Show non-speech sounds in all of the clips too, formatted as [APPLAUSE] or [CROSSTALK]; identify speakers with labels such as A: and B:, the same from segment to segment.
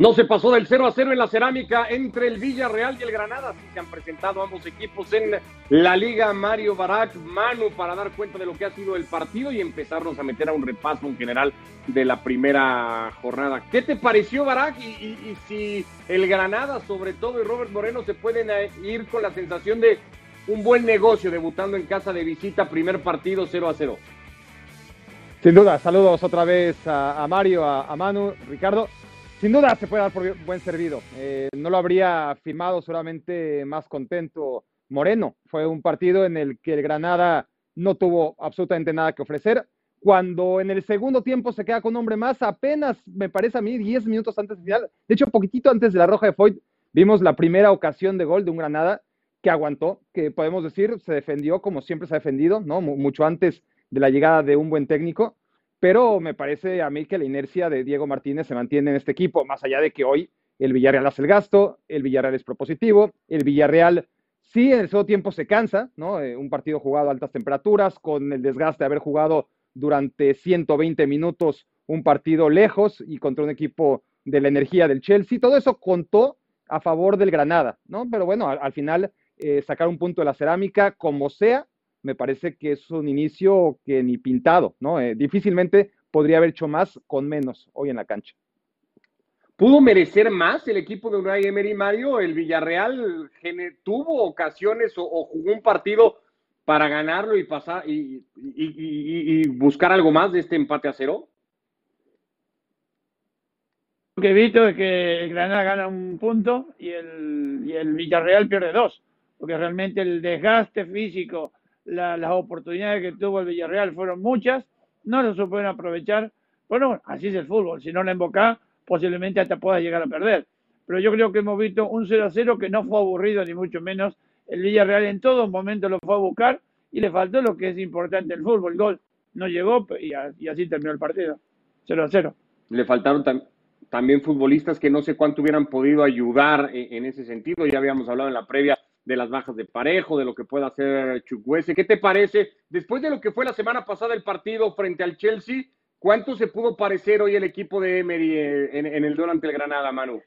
A: No se pasó del 0 a 0 en la cerámica entre el Villarreal y el Granada. Así se han presentado ambos equipos en la Liga Mario Barak, Manu, para dar cuenta de lo que ha sido el partido y empezarnos a meter a un repaso en general de la primera jornada. ¿Qué te pareció, Barak? Y, si el Granada, sobre todo, y Robert Moreno se pueden eh, ir con la sensación de un buen negocio debutando en casa de visita, primer partido 0 a 0.
B: Sin duda, saludos otra vez a, Mario, a Manu, Ricardo sin duda se puede dar por buen servido. Eh, no lo habría firmado solamente más contento Moreno. Fue un partido en el que el Granada no tuvo absolutamente nada que ofrecer. Cuando en el segundo tiempo se queda con un hombre más, apenas me parece a mí 10 minutos antes del final, de hecho, poquitito antes de la roja de Foyt, vimos la primera ocasión de gol de un Granada que aguantó, que podemos decir se defendió como siempre se ha defendido, ¿no? Mucho antes de la llegada de un buen técnico pero me parece a mí que la inercia de Diego Martínez se mantiene en este equipo, más allá de que hoy el Villarreal hace el gasto, el Villarreal es propositivo, el Villarreal sí en el segundo tiempo se cansa, ¿no? Eh, un partido jugado a altas temperaturas, con el desgaste de haber jugado durante 120 minutos un partido lejos y contra un equipo de la energía del Chelsea, todo eso contó a favor del Granada, ¿no? Pero bueno, al, final eh, sacar un punto de la cerámica, como sea, me parece que es un inicio que ni pintado, ¿no? Eh, difícilmente podría haber hecho más con menos hoy en la cancha.
A: ¿Pudo merecer más el equipo de Unai Emery Mario? ¿El Villarreal tuvo ocasiones o, jugó un partido para ganarlo y pasar y, buscar algo más de este empate a cero?
C: Lo que he visto es que el Granada gana un punto y el, y el Villarreal pierde dos, porque realmente el desgaste físico las oportunidades que tuvo el Villarreal fueron muchas, no lo supieron aprovechar. Bueno, así es el fútbol, si no la embocás, posiblemente hasta pueda llegar a perder. Pero yo creo que hemos visto un 0 a 0 que no fue aburrido, ni mucho menos. El Villarreal en todo momento lo fue a buscar y le faltó lo que es importante el fútbol, el gol. No llegó y, así terminó el partido. 0 a 0.
A: Le faltaron también futbolistas que no sé cuánto hubieran podido ayudar en ese sentido. Ya habíamos hablado en la previa de las bajas de parejo, de lo que pueda hacer Chukwese. ¿Qué te parece? Después de lo que fue la semana pasada el partido frente al Chelsea, ¿cuánto se pudo parecer hoy el equipo de Emery eh, en, el duelo ante el Granada, Manu?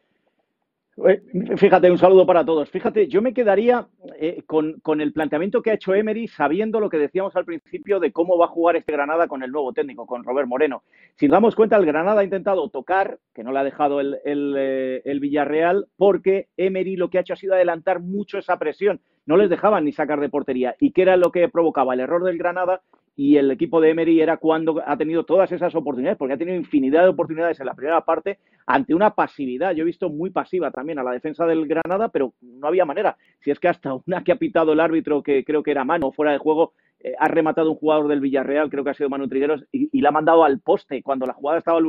D: Fíjate, un saludo para todos. Fíjate, yo me quedaría eh, con, el planteamiento que ha hecho Emery, sabiendo lo que decíamos al principio de cómo va a jugar este Granada con el nuevo técnico, con Robert Moreno. Si damos cuenta, el Granada ha intentado tocar, que no le ha dejado el, el, eh, el Villarreal, porque Emery lo que ha hecho ha sido adelantar mucho esa presión. No les dejaban ni sacar de portería. ¿Y qué era lo que provocaba? El error del Granada y el equipo de Emery era cuando ha tenido todas esas oportunidades, porque ha tenido infinidad de oportunidades en la primera parte ante una pasividad. Yo he visto muy pasiva también a la defensa del Granada, pero no había manera. Si es que hasta [LAUGHS] una que ha pitado el árbitro, que creo que era mano fuera de juego, eh, ha rematado un jugador del Villarreal, creo que ha sido Manu Trigueros, y, la ha mandado al poste cuando la jugada estaba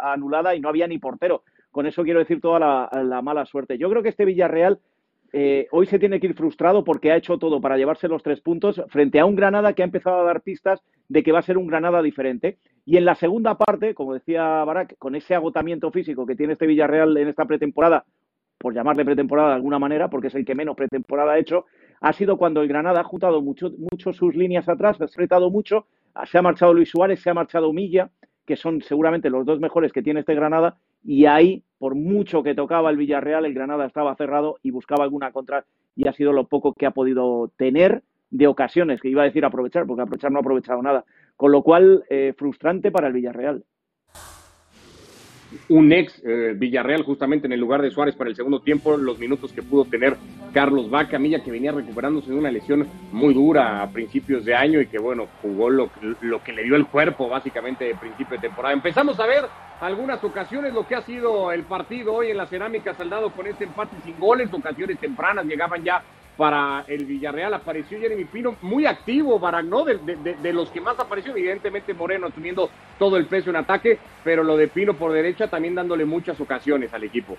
D: anulada y no había ni portero. Con eso quiero decir toda la mala suerte. Yo creo que este Villarreal eh, hoy se tiene que ir frustrado porque ha hecho todo para llevarse los tres puntos frente a un Granada que ha empezado a dar pistas de que va a ser un Granada diferente. Y en la segunda parte, como decía Barak, con ese agotamiento físico que tiene este Villarreal en esta pretemporada, por llamarle pretemporada de alguna manera, porque es el que menos pretemporada ha hecho, ha sido cuando el Granada ha juntado mucho, sus líneas atrás, ha apretado mucho, se ha marchado Luis Suárez, se ha marchado Milla, que son seguramente los dos mejores que tiene este Granada, y ahí, por mucho que tocaba el Villarreal, el Granada estaba cerrado y buscaba alguna contra y ha sido lo poco que ha podido tener de ocasiones, que iba a decir aprovechar, porque aprovechar no ha aprovechado nada. Con lo cual, eh, frustrante para el Villarreal
A: un ex eh, Villarreal justamente en el lugar de Suárez para el segundo tiempo, los minutos que pudo tener Carlos Vaca, Milla que venía recuperándose de una lesión muy dura a principios de año y que bueno, jugó lo, lo que le dio el cuerpo básicamente de principio de temporada. Empezamos a ver algunas ocasiones lo que ha sido el partido hoy en la cerámica saldado con este empate sin goles, ocasiones tempranas llegaban ya para el Villarreal. Apareció Jeremy Pino, muy activo, para ¿no? De, de, los que más apareció, evidentemente Moreno asumiendo todo el peso en ataque, pero lo de Pino por derecha también dándole muchas ocasiones al equipo.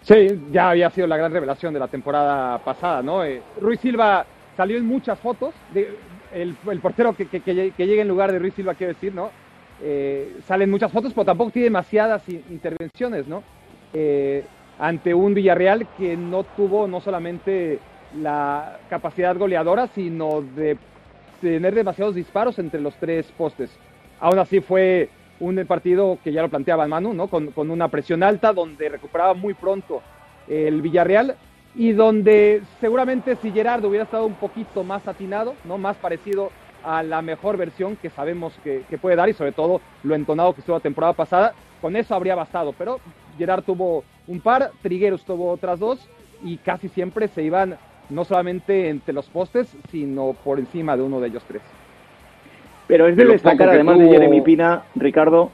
B: Sí, ya había sido la gran revelación de la temporada pasada, ¿no? Eh, Ruiz Silva salió en muchas fotos, el, portero que, que, llega en lugar de Ruiz Silva, quiero decir, ¿no? Eh, salen muchas fotos, pero tampoco tiene demasiadas intervenciones, ¿no? Eh, ante un Villarreal que no tuvo no solamente la capacidad goleadora, sino de tener demasiados disparos entre los tres postes. Aún así fue un partido que ya lo planteaba Manu, ¿no? Con, una presión alta, donde recuperaba muy pronto el Villarreal y donde seguramente si Gerardo hubiera estado un poquito más atinado, ¿no? Más parecido a la mejor versión que sabemos que, que puede dar y sobre todo lo entonado que estuvo la temporada pasada, con eso habría bastado, pero Gerard tuvo un par, Trigueros tuvo otras dos y casi siempre se iban no solamente entre los postes, sino por encima de uno de ellos tres.
D: Pero es de destacar, además de Jeremy Pina, Ricardo,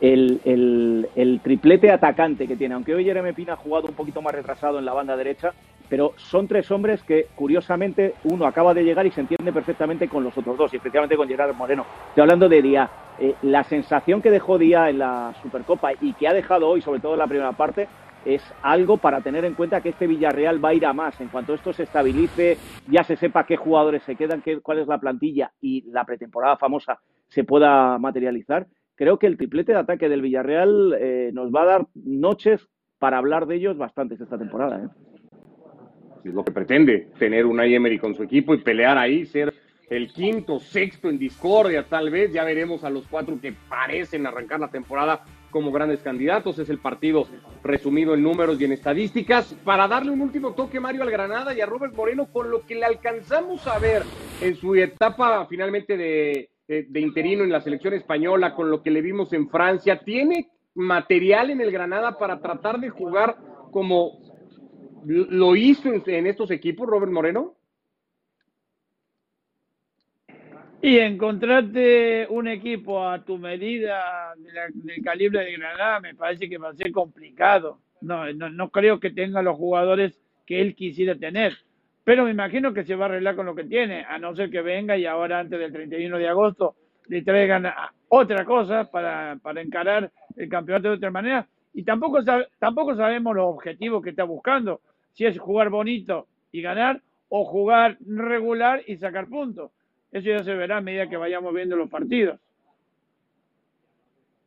D: el, el, el, triplete atacante que tiene. Aunque hoy Jeremy Pina ha jugado un poquito más retrasado en la banda derecha, pero son tres hombres que, curiosamente, uno acaba de llegar y se entiende perfectamente con los otros dos, y especialmente con Gerard Moreno. Estoy hablando de Díaz. Eh, la sensación que dejó Díaz en la Supercopa y que ha dejado hoy, sobre todo en la primera parte, es algo para tener en cuenta que este Villarreal va a ir a más. En cuanto esto se estabilice, ya se sepa qué jugadores se quedan, qué, cuál es la plantilla y la pretemporada famosa se pueda materializar, creo que el triplete de ataque del Villarreal eh, nos va a dar noches para hablar de ellos bastantes esta temporada. ¿eh?
A: Es lo que pretende, tener un Emery con su equipo y pelear ahí, ser el quinto, sexto en discordia, tal vez. Ya veremos a los cuatro que parecen arrancar la temporada como grandes candidatos. Es el partido resumido en números y en estadísticas. Para darle un último toque, Mario, al Granada y a Robert Moreno, con lo que le alcanzamos a ver en su etapa finalmente de, interino en la selección española, con lo que le vimos en Francia. ¿Tiene material en el Granada para tratar de jugar como lo hizo en estos equipos, Robert Moreno?
C: Y encontrarte un equipo a tu medida del calibre de Granada me parece que va a ser complicado. No, no, no, creo que tenga los jugadores que él quisiera tener. Pero me imagino que se va a arreglar con lo que tiene, a no ser que venga y ahora antes del 31 de agosto le traigan otra cosa para, para encarar el campeonato de otra manera. Y tampoco, tampoco sabemos los objetivos que está buscando, si es jugar bonito y ganar o jugar regular y sacar puntos eso ya se verá a medida que vayamos viendo los partidos.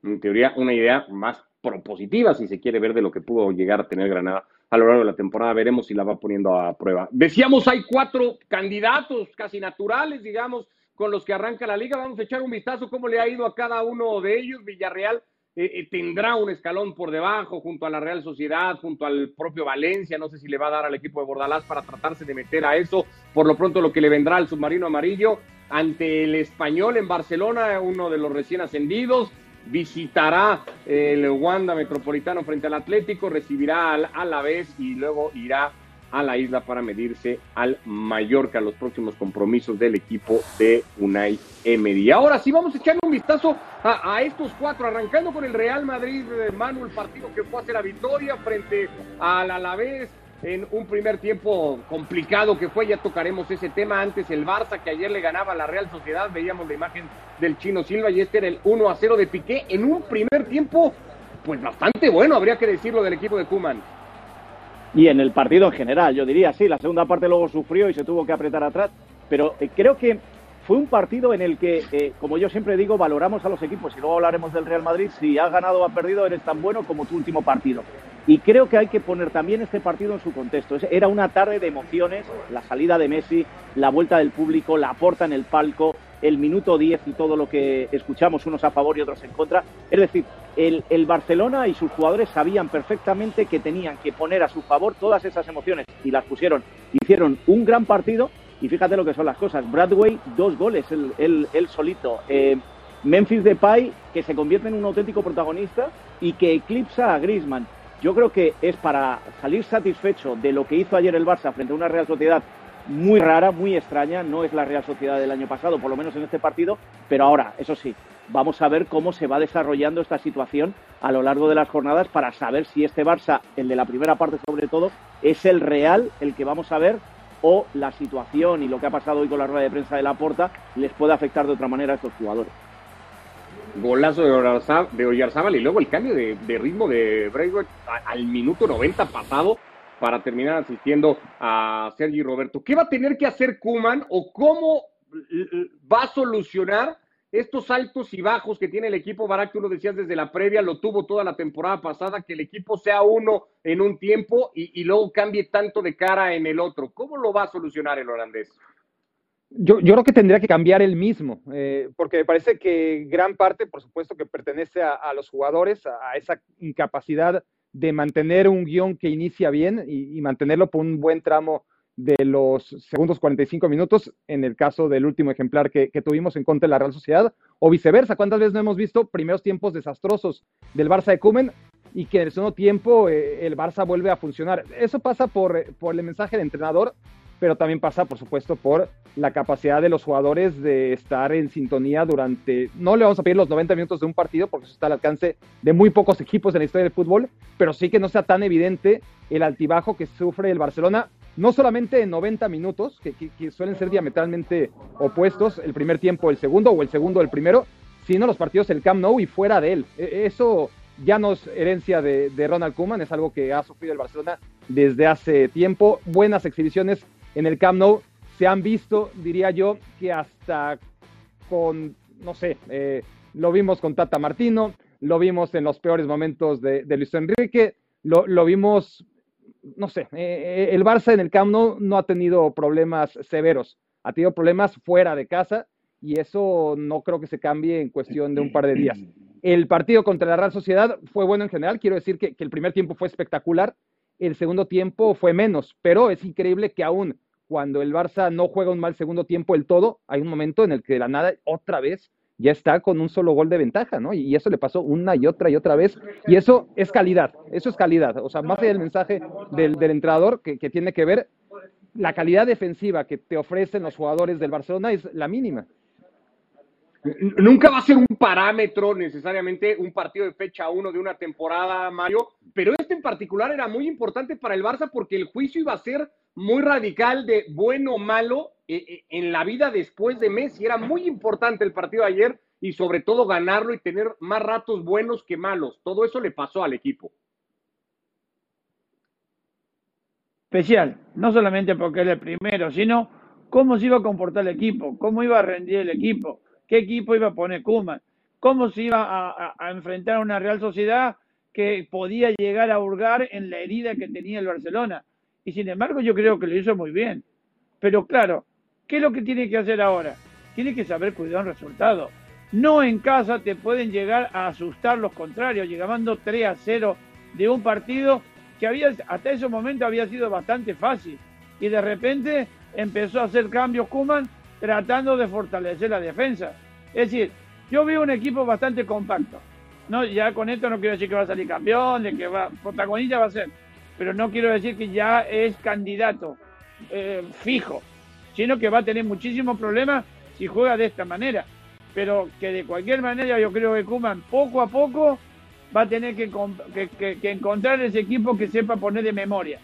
A: En teoría, una idea más propositiva, si se quiere ver de lo que pudo llegar a tener Granada a lo largo de la temporada. Veremos si la va poniendo a prueba. Decíamos, hay cuatro candidatos casi naturales, digamos, con los que arranca la liga. Vamos a echar un vistazo cómo le ha ido a cada uno de ellos. Villarreal eh, tendrá un escalón por debajo junto a la Real Sociedad, junto al propio Valencia, no sé si le va a dar al equipo de Bordalás para tratarse de meter a eso, por lo pronto lo que le vendrá al submarino amarillo ante el español en Barcelona, uno de los recién ascendidos, visitará el Wanda Metropolitano frente al Atlético, recibirá al Alavés y luego irá a la isla para medirse al Mallorca, los próximos compromisos del equipo de Unai Emery. Ahora sí vamos a echarle un vistazo a, estos cuatro, arrancando con el Real Madrid, eh, Manuel, partido que fue a hacer la victoria frente al Alavés en un primer tiempo complicado que fue, ya tocaremos ese tema antes, el Barça que ayer le ganaba a la Real Sociedad, veíamos la imagen del Chino Silva y este era el 1 a 0 de Piqué en un primer tiempo pues bastante bueno, habría que decirlo del equipo de Kuman
D: y en el partido en general, yo diría, sí, la segunda parte luego sufrió y se tuvo que apretar atrás, pero eh, creo que fue un partido en el que, eh, como yo siempre digo, valoramos a los equipos y luego hablaremos del Real Madrid, si has ganado o has perdido, eres tan bueno como tu último partido. Y creo que hay que poner también este partido en su contexto. Era una tarde de emociones, la salida de Messi, la vuelta del público, la porta en el palco, el minuto 10 y todo lo que escuchamos unos a favor y otros en contra. Es decir, el, el, Barcelona y sus jugadores sabían perfectamente que tenían que poner a su favor todas esas emociones y las pusieron. Hicieron un gran partido y fíjate lo que son las cosas. Bradway, dos goles, él, solito. Eh, Memphis Depay, que se convierte en un auténtico protagonista y que eclipsa a Griezmann. Yo creo que es para salir satisfecho de lo que hizo ayer el Barça frente a una Real Sociedad muy rara, muy extraña. No es la Real Sociedad del año pasado, por lo menos en este partido, pero ahora, eso sí, vamos a ver cómo se va desarrollando esta situación a lo largo de las jornadas para saber si este Barça, el de la primera parte sobre todo, es el real, el que vamos a ver, o la situación y lo que ha pasado hoy con la rueda de prensa de la Porta les puede afectar de otra manera a estos jugadores.
A: Golazo de Oyarzábal y luego el cambio de, ritmo de Braithwaite al minuto 90 pasado para terminar asistiendo a Sergi Roberto. ¿Qué va a tener que hacer Kuman o cómo va a solucionar estos altos y bajos que tiene el equipo? Barak, tú lo decías desde la previa, lo tuvo toda la temporada pasada, que el equipo sea uno en un tiempo y, luego cambie tanto de cara en el otro. ¿Cómo lo va a solucionar el holandés?
B: Yo, yo, creo que tendría que cambiar el mismo, eh, porque me parece que gran parte, por supuesto, que pertenece a, los jugadores, a, esa incapacidad de mantener un guion que inicia bien y, mantenerlo por un buen tramo de los segundos 45 minutos, en el caso del último ejemplar que, que tuvimos en contra de la Real Sociedad, o viceversa. ¿Cuántas veces no hemos visto primeros tiempos desastrosos del Barça de Cumen y que en el segundo tiempo eh, el Barça vuelve a funcionar? Eso pasa por, por el mensaje del entrenador, pero también pasa, por supuesto, por la capacidad de los jugadores de estar en sintonía durante, no le vamos a pedir los 90 minutos de un partido, porque eso está al alcance de muy pocos equipos en la historia del fútbol, pero sí que no sea tan evidente el altibajo que sufre el Barcelona, no solamente en 90 minutos, que, suelen ser diametralmente opuestos, el primer tiempo el segundo o el segundo el primero, sino los partidos el Camp Nou y fuera de él. E, eso ya no es herencia de, de Ronald Koeman, es algo que ha sufrido el Barcelona desde hace tiempo. Buenas exhibiciones en el Camp Nou se han visto, diría yo, que hasta con, no sé, eh, lo vimos con Tata Martino, lo vimos en los peores momentos de, de Luis Enrique, lo, lo, vimos, no sé, eh, el Barça en el Camp Nou no ha tenido problemas severos, ha tenido problemas fuera de casa y eso no creo que se cambie en cuestión de un par de días. El partido contra la Real Sociedad fue bueno en general, quiero decir que, que el primer tiempo fue espectacular, el segundo tiempo fue menos, pero es increíble que aún cuando el Barça no juega un mal segundo tiempo el todo, hay un momento en el que de la nada otra vez ya está con un solo gol de ventaja, ¿no? Y eso le pasó una y otra y otra vez. Y eso es calidad, eso es calidad. O sea, más allá del mensaje del, entrenador que tiene que ver, la calidad defensiva que te ofrecen los jugadores del Barcelona es la mínima.
A: Nunca va a ser un parámetro necesariamente un partido de fecha uno de una temporada, Mario, pero este en particular era muy importante para el Barça porque el juicio iba a ser muy radical de bueno o malo en la vida después de Messi. Era muy importante el partido de ayer y sobre todo ganarlo y tener más ratos buenos que malos. Todo eso le pasó al equipo.
C: Especial, no solamente porque era el primero, sino cómo se iba a comportar el equipo, cómo iba a rendir el equipo qué equipo iba a poner Kuman, cómo se iba a, enfrentar a una Real Sociedad que podía llegar a hurgar en la herida que tenía el Barcelona. Y sin embargo yo creo que lo hizo muy bien. Pero claro, ¿qué es lo que tiene que hacer ahora? Tiene que saber cuidar un resultado. No en casa te pueden llegar a asustar los contrarios, llegando 3 a 0 de un partido que había, hasta ese momento había sido bastante fácil. Y de repente empezó a hacer cambios Kuman tratando de fortalecer la defensa. Es decir, yo veo un equipo bastante compacto. No, ya con esto no quiero decir que va a salir campeón, de que va, protagonista va a ser, pero no quiero decir que ya es candidato eh, fijo, sino que va a tener muchísimos problemas si juega de esta manera. Pero que de cualquier manera yo creo que Kuman poco a poco va a tener que, que, encontrar ese equipo que sepa poner de memoria.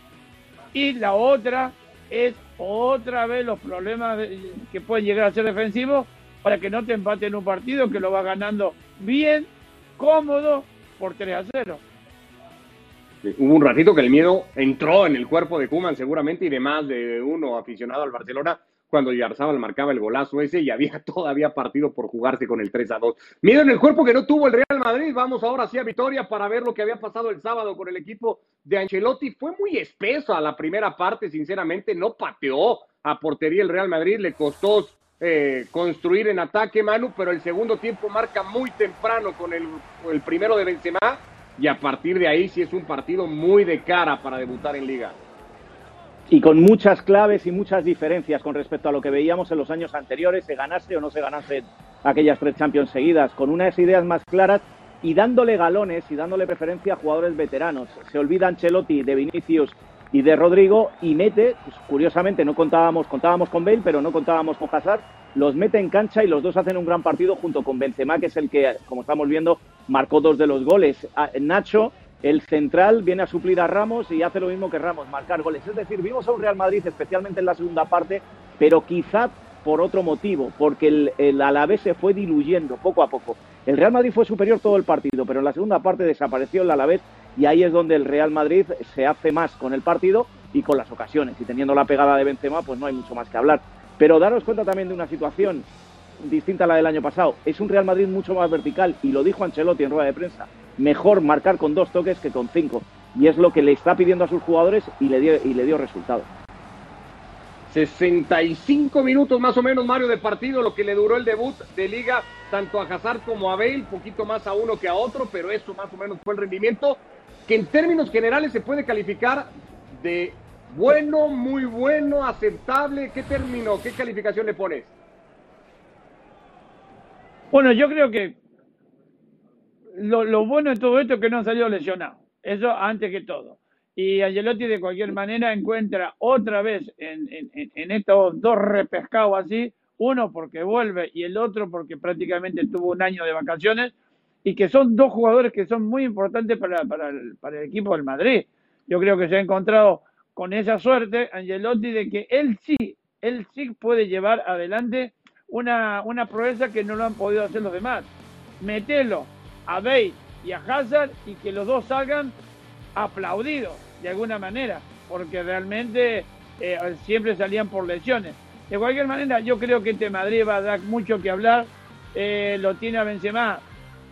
C: Y la otra es otra vez los problemas que pueden llegar a ser defensivos para que no te empaten un partido que lo va ganando bien, cómodo, por 3 a 0.
A: Hubo un ratito que el miedo entró en el cuerpo de Kuman seguramente y de más de uno aficionado al Barcelona cuando Yarzábal marcaba el golazo ese y había [LAUGHS] todavía partido por jugarse con el 3 a 2. Miedo en el cuerpo que no tuvo el Real Madrid. Vamos ahora sí a Vitoria para ver lo que había pasado el sábado con el equipo de Ancelotti. Fue muy espeso a la primera parte, sinceramente. No pateó a portería el Real Madrid. Le costó eh, construir en ataque, Manu, pero el segundo tiempo marca muy temprano con el, el primero de Benzema y a partir de ahí sí es un partido muy de cara para debutar en Liga
D: y con muchas claves y muchas diferencias con respecto a lo que veíamos en los años anteriores, se ganase o no se ganase aquellas tres Champions seguidas, con unas ideas más claras y dándole galones y dándole preferencia a jugadores veteranos. Se olvida Ancelotti de Vinicius y de Rodrigo y mete, pues, curiosamente no contábamos, contábamos con Bale, pero no contábamos con Hazard, los mete en cancha y los dos hacen un gran partido junto con Benzema, que es el que, como estamos viendo, marcó dos de los goles. Nacho el central viene a suplir a Ramos y hace lo mismo que Ramos, marcar goles. Es decir, vimos a un Real Madrid, especialmente en la segunda parte, pero quizá por otro motivo, porque el, el Alavés se fue diluyendo poco a poco. El Real Madrid fue superior todo el partido, pero en la segunda parte desapareció el Alavés y ahí es donde el Real Madrid se hace más con el partido y con las ocasiones. Y teniendo la pegada de Benzema, pues no hay mucho más que hablar. Pero daros cuenta también de una situación distinta a la del año pasado. Es un Real Madrid mucho más vertical y lo dijo Ancelotti en rueda de prensa mejor marcar con dos toques que con cinco. Y es lo que le está pidiendo a sus jugadores y le dio, y le dio resultado.
A: 65 minutos más o menos, Mario, de partido, lo que le duró el debut de liga, tanto a Hazard como a Bale, poquito más a uno que a otro, pero eso más o menos fue el rendimiento, que en términos generales se puede calificar de bueno, muy bueno, aceptable. ¿Qué término, qué calificación le pones?
C: Bueno, yo creo que lo, bueno de todo esto es que no han salido lesionados. Eso antes que todo. Y Angelotti de cualquier manera encuentra otra vez en, estos dos repescados así, uno porque vuelve y el otro porque prácticamente tuvo un año de vacaciones y que son dos jugadores que son muy importantes para, para el equipo del Madrid. Yo creo que se ha encontrado con esa suerte Angelotti de que él sí, él sí puede llevar adelante una, una proeza que no lo han podido hacer los demás. Metelo a Bale y a Hazard y que los dos salgan aplaudidos de alguna manera, porque realmente eh, siempre salían por lesiones. De cualquier manera, yo creo que este Madrid va a dar mucho que hablar. Eh, lo tiene a Benzema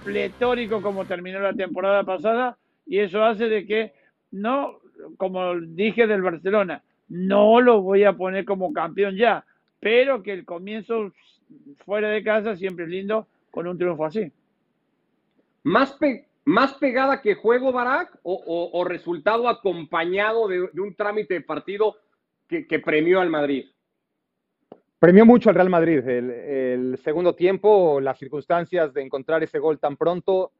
C: pletórico como terminó la temporada pasada y eso hace de que no, como dije del Barcelona, no lo voy a poner como campeón ya, pero que el comienzo fuera de casa siempre es lindo con un triunfo así.
A: Más, más pegada que juego, Barak, o, resultado acompañado de, un trámite de partido que, premió al Madrid?
B: Premió mucho al Real Madrid el, segundo tiempo, las circunstancias de encontrar ese gol tan pronto.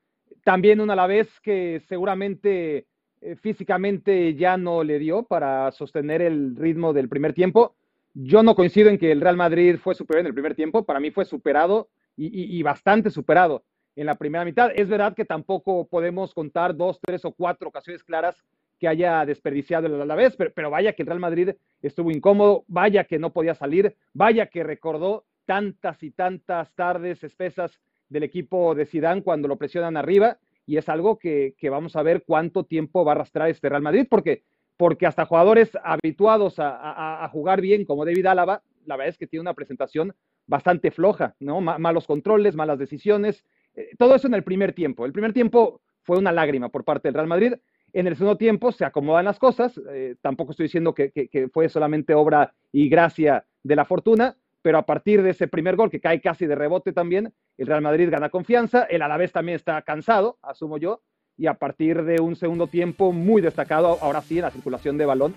B: También una a la vez que seguramente eh, físicamente ya no le dio para sostener el ritmo del primer tiempo. Yo no coincido en que el Real Madrid fue superior en el primer tiempo, para mí fue superado y, bastante superado en la primera mitad. Es verdad que tampoco podemos contar dos, tres o cuatro ocasiones claras que haya desperdiciado el Alavés, pero, pero vaya que el Real Madrid estuvo incómodo, vaya que no podía salir, vaya que recordó tantas y tantas tardes espesas del equipo de Sidán cuando lo presionan arriba y es algo que, vamos a ver cuánto tiempo va a arrastrar este Real Madrid, porque, porque hasta jugadores habituados a, jugar bien como David Álava, la verdad es que tiene una presentación bastante floja, ¿no? malos controles, malas decisiones, eh, todo eso en el primer tiempo. El primer tiempo fue una lágrima por parte del Real Madrid. En el segundo tiempo se acomodan las cosas, eh, tampoco estoy diciendo que, que fue solamente obra y gracia de la fortuna, pero a partir de ese primer gol que cae casi de rebote también, el Real Madrid gana confianza, el Alavés también está cansado, asumo yo, y a partir de un segundo tiempo muy destacado, ahora sí, en la circulación de balón,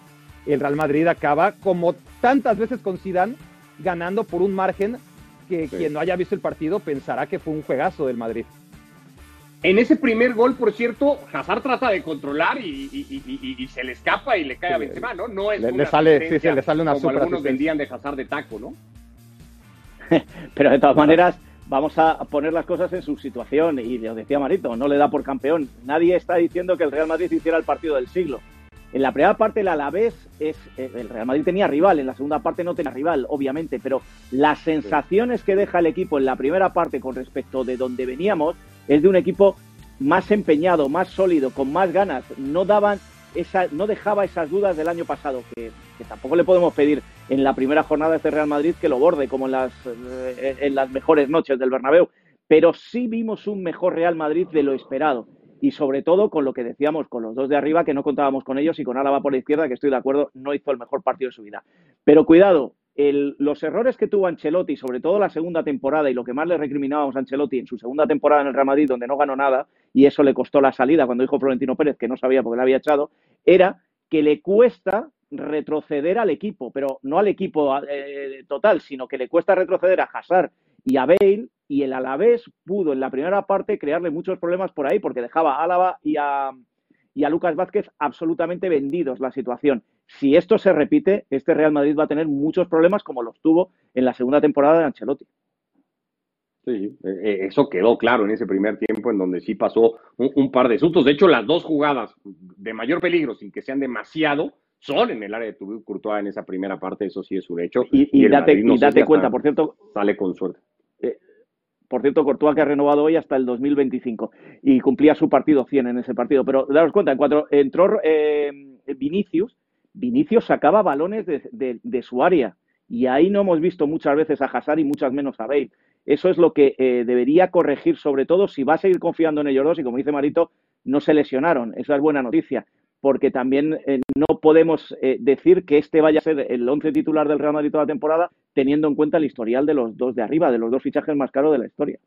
B: el Real Madrid acaba, como tantas veces con Zidane, ganando por un margen que quien no haya visto el partido pensará que fue un juegazo del Madrid.
A: En ese primer gol, por cierto, Hazard trata de controlar y, se le escapa y le cae a Benzema, ¿no? No es
B: le, sale, sí, sí, le sale una
A: como algunos vendían de Hazard de taco, ¿no? [LAUGHS]
D: Pero de todas maneras, vamos a poner las cosas en su situación. Y lo decía Marito, no le da por campeón. Nadie está diciendo que el Real Madrid hiciera el partido del siglo. En la primera parte el Alavés es eh, el Real Madrid tenía rival, en la segunda parte no tenía rival, obviamente, pero las sensaciones que deja el equipo en la primera parte con respecto de donde veníamos es de un equipo más empeñado, más sólido, con más ganas. No daban esa, no dejaba esas dudas del año pasado, que, tampoco le podemos pedir en la primera jornada de este Real Madrid que lo borde como en las, eh, en las mejores noches del Bernabéu, pero sí vimos un mejor Real Madrid de lo esperado. Y sobre todo con lo que decíamos, con los dos de arriba, que no contábamos con ellos, y con Álava por la izquierda, que estoy de acuerdo, no hizo el mejor partido de su vida. Pero cuidado, los errores que tuvo Ancelotti, sobre todo la segunda temporada, y lo que más le recriminábamos a Ancelotti en su segunda temporada en el Real Madrid, donde no ganó nada, y eso le costó la salida cuando dijo Florentino Pérez que no sabía por qué le había echado, era que le cuesta retroceder al equipo, pero no al equipo eh, total, sino que le cuesta retroceder a Hazard y a Bale, y el Alavés pudo en la primera parte crearle muchos problemas por ahí, porque dejaba a Álava y a, y a Lucas Vázquez absolutamente vendidos la situación si esto se repite, este Real Madrid va a tener muchos problemas como los tuvo en la segunda temporada de Ancelotti.
A: Sí, e, e, eso quedó claro en ese primer tiempo en donde sí pasó un, par de sustos. De hecho, las dos jugadas de mayor peligro, sin que sean demasiado, son en el área de Tubí Courtois en esa primera parte, eso sí es un hecho.
D: Y, date, cuenta, por cierto.
A: Sale con suerte.
D: Eh, por cierto, Courtois que ha renovado hoy hasta el 2025 y cumplía su partido 100 en ese partido. Pero daros cuenta, en cuanto entró eh, Vinicius, Vinicius sacaba balones de, su área y ahí no hemos visto muchas veces a Hazard y muchas menos a Bale. Eso es lo que eh, debería corregir, sobre todo si va a seguir confiando en ellos dos y como dice Marito, no se lesionaron. Esa es buena noticia. Porque también eh, no podemos eh, decir que este vaya a ser el once titular del Real Madrid toda la temporada, teniendo en cuenta el historial de los dos de arriba, de los dos fichajes más caros de la historia.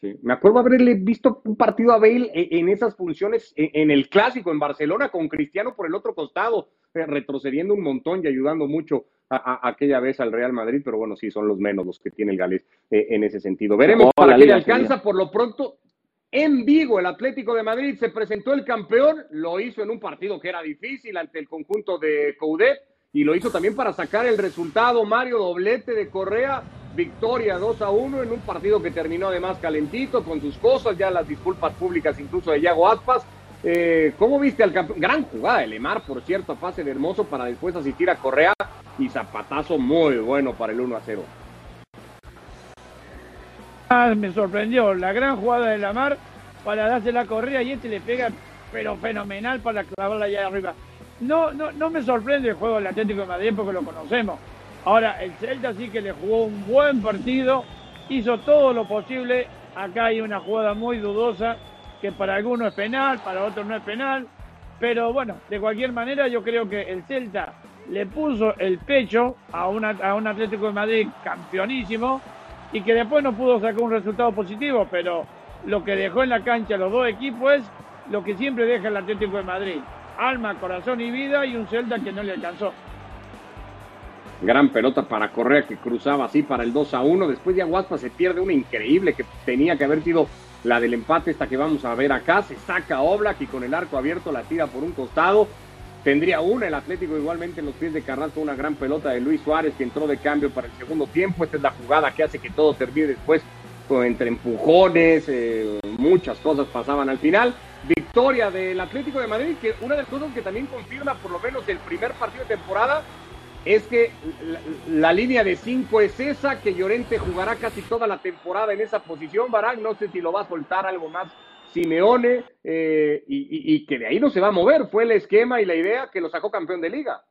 A: Sí. Me acuerdo haberle visto un partido a Bale en esas funciones en el clásico en Barcelona con Cristiano por el otro costado, retrocediendo un montón y ayudando mucho a, aquella vez al Real Madrid, pero bueno, sí, son los menos los que tiene el Gales en ese sentido. Veremos para qué le alcanza. Por lo pronto, en Vigo, el Atlético de Madrid se presentó el campeón, lo hizo en un partido que era difícil ante el conjunto de Coudet y lo hizo también para sacar el resultado. Mario Doblete de Correa, victoria 2 a 1 en un partido que terminó además calentito con sus cosas, ya las disculpas públicas incluso de Yago Aspas. Eh, ¿Cómo viste al campeón? Gran jugada de Lemar, por cierto, pase de Hermoso para después asistir a Correa y zapatazo muy bueno para el 1 a 0
C: me sorprendió la gran jugada de la mar para darse la correa y este le pega, pero fenomenal para clavarla allá arriba. No, no, no me sorprende el juego del Atlético de Madrid porque lo conocemos. Ahora, el Celta sí que le jugó un buen partido, hizo todo lo posible. Acá hay una jugada muy dudosa que para algunos es penal, para otros no es penal. Pero bueno, de cualquier manera yo creo que el Celta le puso el pecho a, a un Atlético de Madrid campeonísimo y que después no pudo sacar un resultado positivo, pero lo que dejó en la cancha los dos equipos es lo que siempre deja el Atlético de Madrid. Alma, corazón y vida y un Celta que no le alcanzó.
A: Gran pelota para Correa que cruzaba así para el 2 a 1. Después de Aguaspa se pierde una increíble que tenía que haber sido la del empate, esta que vamos a ver acá. Se saca Oblak y con el arco abierto la tira por un costado. Tendría una el Atlético igualmente en los pies de Carrasco, una gran pelota de Luis Suárez que entró de cambio para el segundo tiempo. Esta es la jugada que hace que todo termine después entre empujones, eh, muchas cosas pasaban al final. Victoria del Atlético de Madrid, que una de las cosas que también confirma por lo menos el primer partido de temporada es que la, línea de cinco es esa, que Llorente jugará casi toda la temporada en esa posición, Barán, no sé si lo va a soltar algo más Simeone eh, y, que de ahí no se va a mover. Fue el esquema y la idea que lo sacó campeón de liga.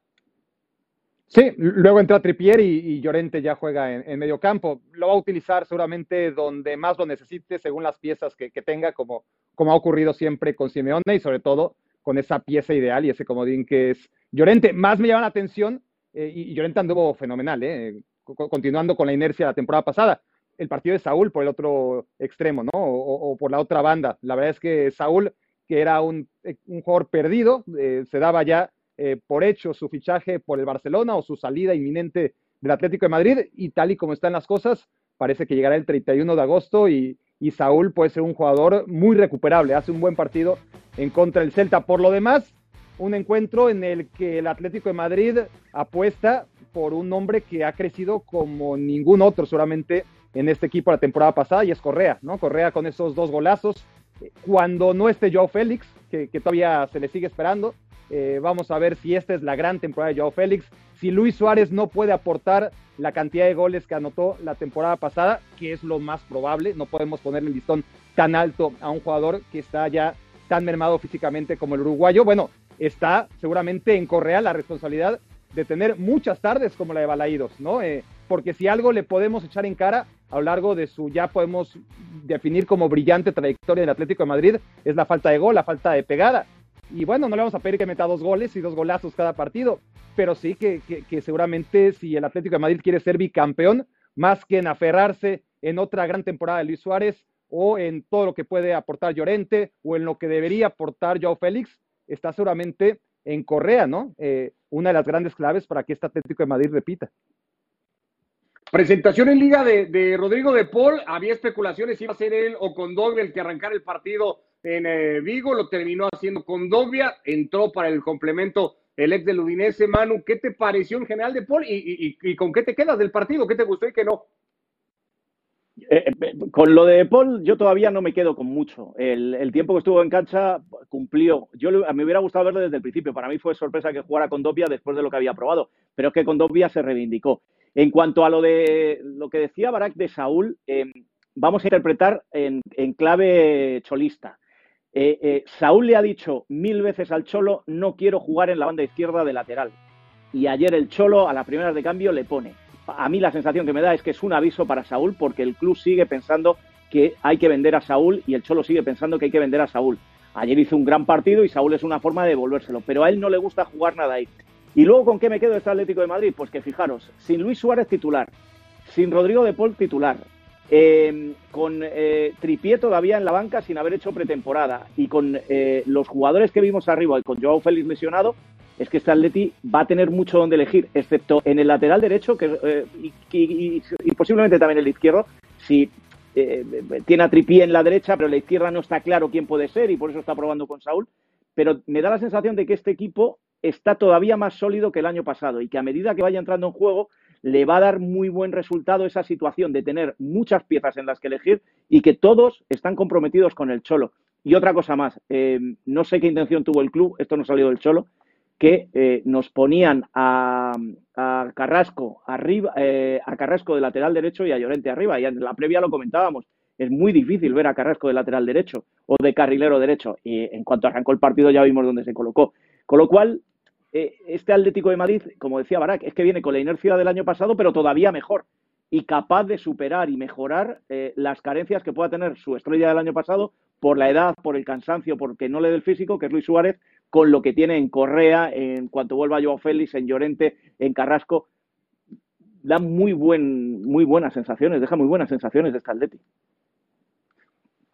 B: Sí, luego entra Tripier y, Llorente ya juega en, medio campo. Lo va a utilizar seguramente donde más lo necesite, según las piezas que, tenga, como, como ha ocurrido siempre con Simeone y sobre todo con esa pieza ideal y ese comodín que es Llorente. Más me llama la atención, eh, y Llorente anduvo fenomenal, eh, continuando con la inercia de la temporada pasada el partido de Saúl por el otro extremo, ¿no? O, por la otra banda. La verdad es que Saúl, que era un, jugador perdido, eh, se daba ya eh, por hecho su fichaje por el Barcelona o su salida inminente del Atlético de Madrid y tal y como están las cosas, parece que llegará el 31 de agosto y, y Saúl puede ser un jugador muy recuperable, hace un buen partido en contra del Celta. Por lo demás, un encuentro en el que el Atlético de Madrid apuesta por un hombre que ha crecido como ningún otro, solamente en este equipo la temporada pasada y es Correa, ¿no? Correa con esos dos golazos. Cuando no esté Joao Félix, que, todavía se le sigue esperando, eh, vamos a ver si esta es la gran temporada de Joao Félix. Si Luis Suárez no puede aportar la cantidad de goles que anotó la temporada pasada, que es lo más probable, no podemos ponerle el listón tan alto a un jugador que está ya tan mermado físicamente como el uruguayo. Bueno, está seguramente en Correa la responsabilidad de tener muchas tardes como la de Balaídos, ¿no? Eh, porque si algo le podemos echar en cara a lo largo de su, ya podemos definir como brillante trayectoria del Atlético de Madrid, es la falta de gol, la falta de pegada. Y bueno, no le vamos a pedir que meta dos goles y dos golazos cada partido, pero sí que, que, seguramente si el Atlético de Madrid quiere ser bicampeón, más que en aferrarse en otra gran temporada de Luis Suárez o en todo lo que puede aportar Llorente o en lo que debería aportar Joao Félix, está seguramente en Correa, ¿no? Eh, una de las grandes claves para que este Atlético de Madrid repita.
A: Presentación en Liga de, Rodrigo de Paul. Había especulaciones si iba a ser él o con Dogbia el que arrancara el partido en eh, Vigo. Lo terminó haciendo con Dogbia. Entró para el complemento el ex del Udinese. Manu, ¿qué te pareció en general de Paul y, con qué te quedas del partido? ¿Qué te gustó y qué no?
D: Eh, eh, con lo de Paul, yo todavía no me quedo con mucho. El, tiempo que estuvo en cancha cumplió. Yo me hubiera gustado verlo desde el principio. Para mí fue sorpresa que jugara con Dogbia después de lo que había probado. Pero es que con Dogbia se reivindicó. En cuanto a lo de lo que decía Barak de Saúl, em, vamos a interpretar en, clave cholista. Eh, eh, Saúl le ha dicho mil veces al Cholo, no quiero jugar en la banda izquierda de lateral. Y ayer el Cholo a la primera de cambio le pone. A mí la sensación que me da es que es un aviso para Saúl porque el club sigue pensando que hay que vender a Saúl y el Cholo sigue pensando que hay que vender a Saúl. Ayer hizo un gran partido y Saúl es una forma de devolvérselo, pero a él no le gusta jugar nada ahí. Y luego, ¿con qué me quedo este Atlético de Madrid? Pues que fijaros, sin Luis Suárez titular, sin Rodrigo de Paul titular, eh, con eh, Tripié todavía en la banca sin haber hecho pretemporada y con eh, los jugadores que vimos arriba y con Joao Félix lesionado, es que este Atleti va a tener mucho donde elegir, excepto en el lateral derecho que, y, posiblemente también el izquierdo, si tiene a Tripié en la derecha, pero la izquierda no está claro quién puede ser y por eso está probando con Saúl. Pero me da la sensación de que este equipo está todavía más sólido que el año pasado y que a medida que vaya entrando en juego le va a dar muy buen resultado esa situación de tener muchas piezas en las que elegir y que todos están comprometidos con el Cholo. Y otra cosa más, eh, no sé qué intención tuvo el club, esto no salió del Cholo, que eh, nos ponían a, Carrasco arriba, eh, a Carrasco de lateral derecho y a Llorente arriba. Y en la previa lo comentábamos, es muy difícil ver a Carrasco de lateral derecho o de carrilero derecho. Y en cuanto arrancó el partido ya vimos dónde se colocó. Con lo cual, eh, este Atlético de Madrid, como decía Barak, es que viene con la inercia del año pasado, pero todavía mejor y capaz de superar y mejorar eh, las carencias que pueda tener su estrella del año pasado por la edad, por el cansancio, porque no le dé el físico, que es Luis Suárez, con lo que tiene en Correa, en cuanto vuelva Joao Félix, en Llorente, en Carrasco. Da muy, buen, muy buenas sensaciones, deja muy buenas sensaciones de este Atlético.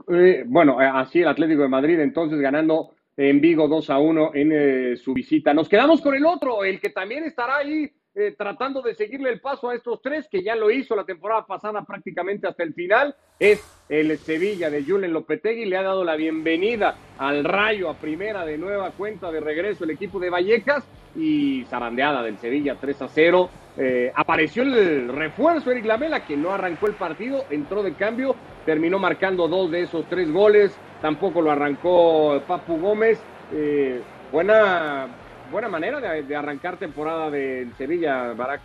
A: Eh, bueno, así el Atlético de Madrid entonces ganando en Vigo 2 a 1 en eh, su visita. Nos quedamos con el otro, el que también estará ahí eh, tratando de seguirle el paso a estos tres, que ya lo hizo la temporada pasada prácticamente hasta el final, es el Sevilla de Julen Lopetegui. Le ha dado la bienvenida al Rayo a primera de nueva cuenta de regreso el equipo de Vallecas y zarandeada del Sevilla 3 a 0. Eh, apareció el refuerzo Eric Lamela, que no arrancó el partido, entró de cambio, terminó marcando dos de esos tres goles tampoco lo arrancó Papu Gómez. Eh, buena, buena manera de, arrancar temporada del Sevilla, Barak.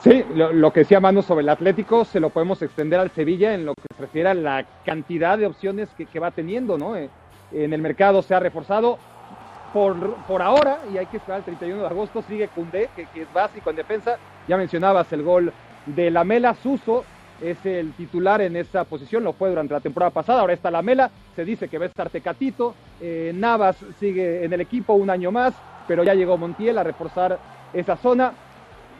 B: Sí, lo, que decía Manu sobre el Atlético se lo podemos extender al Sevilla en lo que se refiere a la cantidad de opciones que, va teniendo, ¿no? Eh, en el mercado se ha reforzado. Por, por ahora, y hay que esperar el 31 de agosto, sigue Cundé, que es básico en defensa. Ya mencionabas el gol de Lamela Suso, es el titular en esa posición, lo fue durante la temporada pasada, ahora está la Mela, se dice que va a estar Tecatito, eh, Navas sigue en el equipo un año más, pero ya llegó Montiel a reforzar esa zona.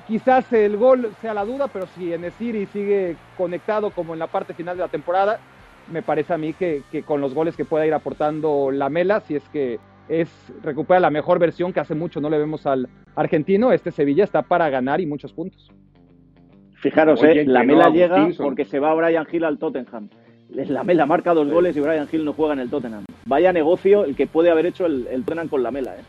B: Quizás el gol sea la duda, pero si Enesiri sigue conectado como en la parte final de la temporada, me parece a mí que, que con los goles que pueda ir aportando la Mela, si es que es recupera la mejor versión que hace mucho no le vemos al argentino, este Sevilla está para ganar y muchos puntos.
D: Fijaros, eh, la Mela llega porque se va Brian Hill al Tottenham. La Mela marca dos goles y Brian Hill no juega en el Tottenham. Vaya negocio el que puede haber hecho el, Tottenham con la Mela. Eh.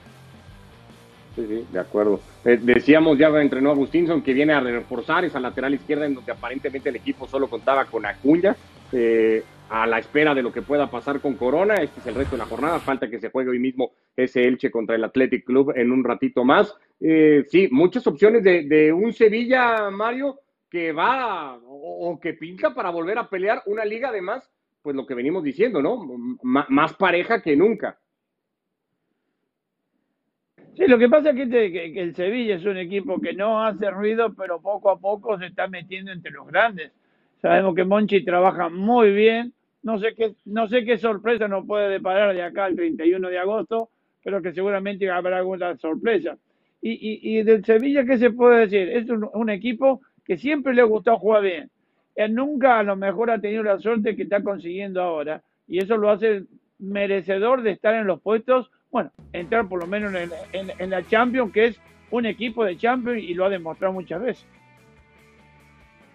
A: Sí, sí, de acuerdo. Eh, decíamos ya entrenó Agustinson que viene a reforzar esa lateral izquierda en donde aparentemente el equipo solo contaba con Acuña. Eh, a la espera de lo que pueda pasar con Corona. Este es el resto de la jornada. Falta que se juegue hoy mismo ese Elche contra el Athletic Club en un ratito más. sí, muchas opciones de, de, un Sevilla, Mario, que va o, que pinta para volver a pelear una liga además, pues lo que venimos diciendo, ¿no? más pareja que nunca.
C: Sí, lo que pasa es que, que, el Sevilla es un equipo que no hace ruido, pero poco a poco se está metiendo entre los grandes. Sabemos que Monchi trabaja muy bien. No sé qué, no sé qué sorpresa nos puede deparar de acá al 31 de agosto, pero que seguramente habrá alguna sorpresa. Y, y, y del Sevilla, ¿qué se puede decir? Es un equipo que siempre le ha gustado jugar bien. Él nunca a lo mejor ha tenido la suerte que está consiguiendo ahora y eso lo hace merecedor de estar en los puestos, bueno, entrar por lo menos en, la Champions, que es un equipo de Champions y lo ha demostrado muchas veces.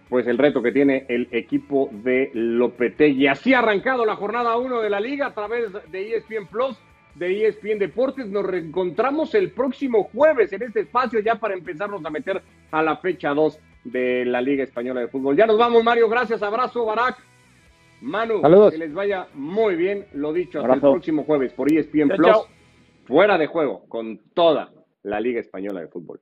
A: Pues el reto que tiene el equipo de Lopetegui. Así ha arrancado la jornada 1 de la liga a través de ESPN Plus, de ESPN Deportes. Nos reencontramos el próximo jueves en este espacio ya para empezarnos a meter a la fecha 2 de la Liga Española de Fútbol. Ya nos vamos, Mario. Gracias, abrazo, Barak. Manu, que les vaya muy bien. Lo dicho, hasta el próximo jueves por ESPN Plus. Fuera de juego con toda la Liga Española de Fútbol.